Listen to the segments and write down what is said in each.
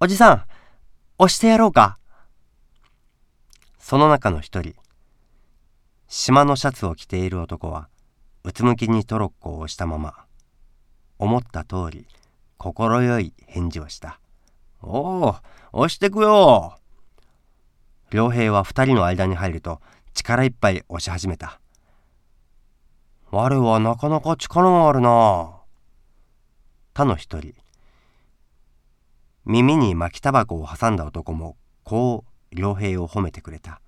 おじさん、押してやろうか。その中の一人、島のシャツを着ている男は、うつむきにトロッコを押したまま、思った通り、快い返事をした。おお、押してくよ。良平は二人の間に入ると、力いっぱい押し始めた。我はなかなか力があるな。他の一人、耳に巻きタバコを挟んだ男もこう良平を褒めてくれた。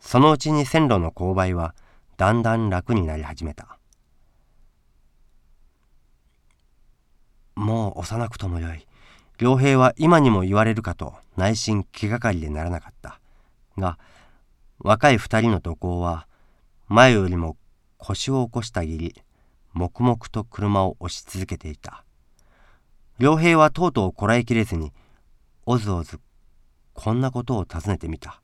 そのうちに線路の勾配はだんだん楽になり始めた。もう押さなくともよい。良平は今にも言われるかと内心気がかりでならなかった。が若い二人の土工は前よりも腰を起こしたぎり黙々と車を押し続けていた。良平はとうとうこらえきれずに、おずおず、こんなことを尋ねてみた。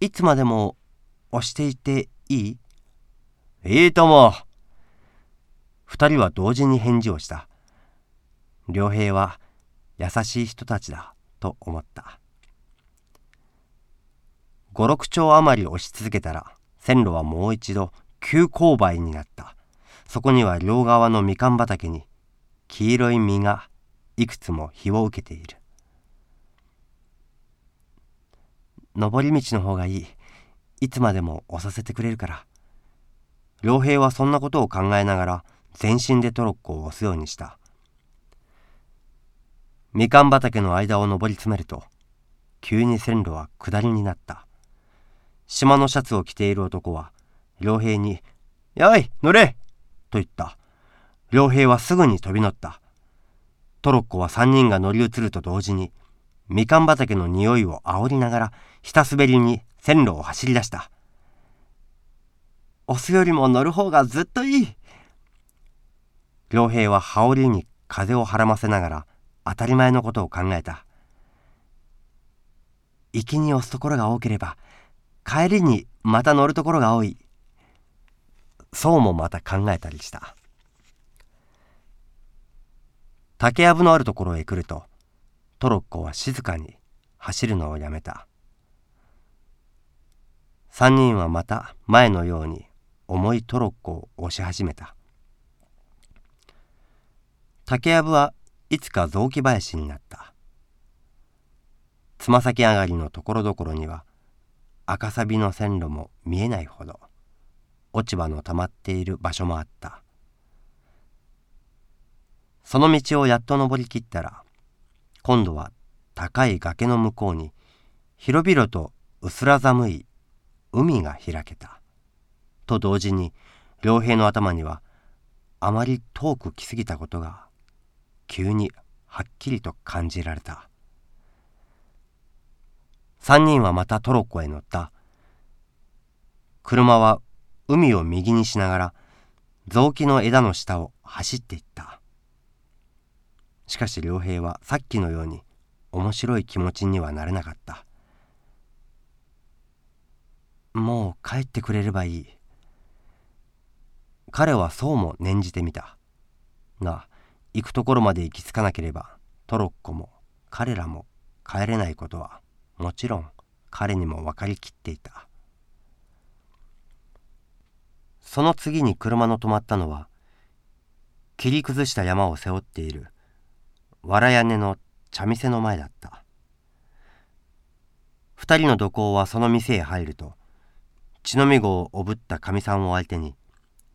いつまでも押していていい？いいとも。二人は同時に返事をした。良平は優しい人たちだと思った。五六丁余り押し続けたら線路はもう一度急勾配になった。そこには両側のみかん畑に黄色い実がいくつも日を受けている。登り道の方がいい。いつまでも押させてくれるから。良平はそんなことを考えながら全身でトロッコを押すようにした。みかん畑の間を登り詰めると急に線路は下りになった。島のシャツを着ている男は良平に「やい乗れ!」と言った。良平はすぐに飛び乗った。トロッコは三人が乗り移ると同時に、みかん畑の匂いを煽りながら、ひたすべりに線路を走り出した。押すよりも乗る方がずっといい。良平は羽織に風をはらませながら、当たり前のことを考えた。行きに押すところが多ければ、帰りにまた乗るところが多い。そうもまた考えたりした。竹やぶのあるところへ来るとトロッコは静かに走るのをやめた。三人はまた前のように重いトロッコを押し始めた。竹やぶはいつか雑木林になった。つま先上がりのところどころには赤サビの線路も見えないほど。落ち葉の溜まっている場所もあった。その道をやっと登りきったら今度は高い崖の向こうに広々と薄ら寒い海が開けた。と同時に良平の頭にはあまり遠く来すぎたことが急にはっきりと感じられた。三人はまたトロッコへ乗った。車は海を右にしながら雑木の枝の下を走っていった。しかし良平はさっきのように面白い気持ちにはなれなかった。もう帰ってくれればいい。彼はそうも念じてみた。が行くところまで行き着かなければトロッコも彼らも帰れないことはもちろん彼にも分かりきっていた。その次に車の止まったのは切り崩した山を背負っている藁屋根の茶店の前だった。二人の土工はその店へ入ると血のみ子をおぶったかみさんを相手に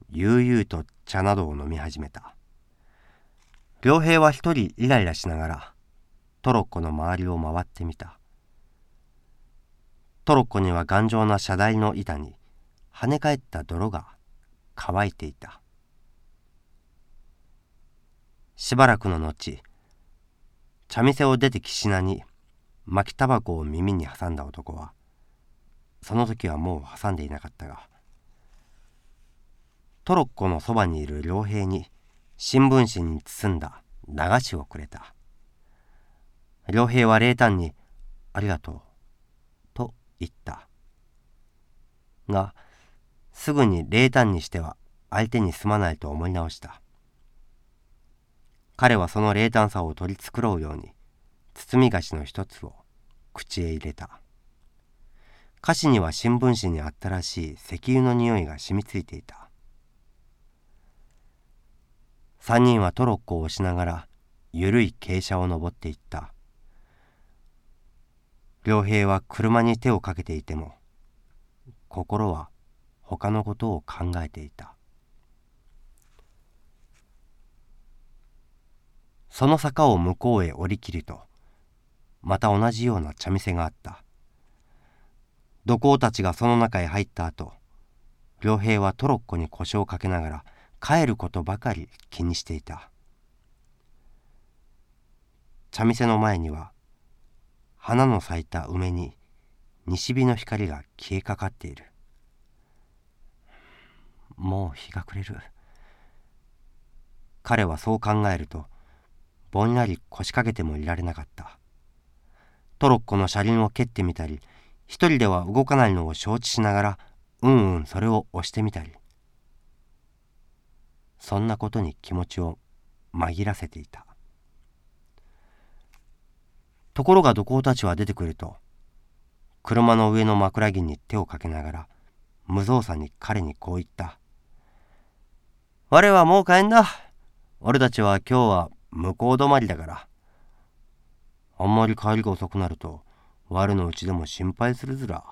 悠々と茶などを飲み始めた。良平は一人イライラしながらトロッコの周りを回ってみた。トロッコには頑丈な車台の板に跳ね返った泥が乾いていた。しばらくの後茶店を出て岸名に巻きタバコを耳に挟んだ男はその時はもう挟んでいなかったがトロッコのそばにいる良平に新聞紙に包んだ流しをくれた。良平は冷淡に「ありがとう」と言った。がすぐに冷淡にしては相手にすまないと思い直した。彼はその冷淡さを取り繕うように包み菓子の一つを口へ入れた。菓子には新聞紙にあったらしい石油の匂いが染みついていた。三人はトロッコを押しながらゆるい傾斜を登っていった。良平は車に手をかけていても心は他のことを考えていた。その坂を向こうへ降りきるとまた同じような茶店があった。土工たちがその中へ入った後良平はトロッコに腰をかけながら帰ることばかり気にしていた。茶店の前には花の咲いた梅に西日の光が消えかかっている。もう日が暮れる。彼はそう考えるとぼんやり腰掛けてもいられなかった。トロッコの車輪を蹴ってみたり一人では動かないのを承知しながらうんうんそれを押してみたり。そんなことに気持ちを紛らせていた。ところが土工たちは出てくると車の上の枕木に手をかけながら無造作に彼にこう言った「我はもう帰んだ俺たちは今日は向こう止まりだからあんまり帰りが遅くなると我のうちでも心配するずら」。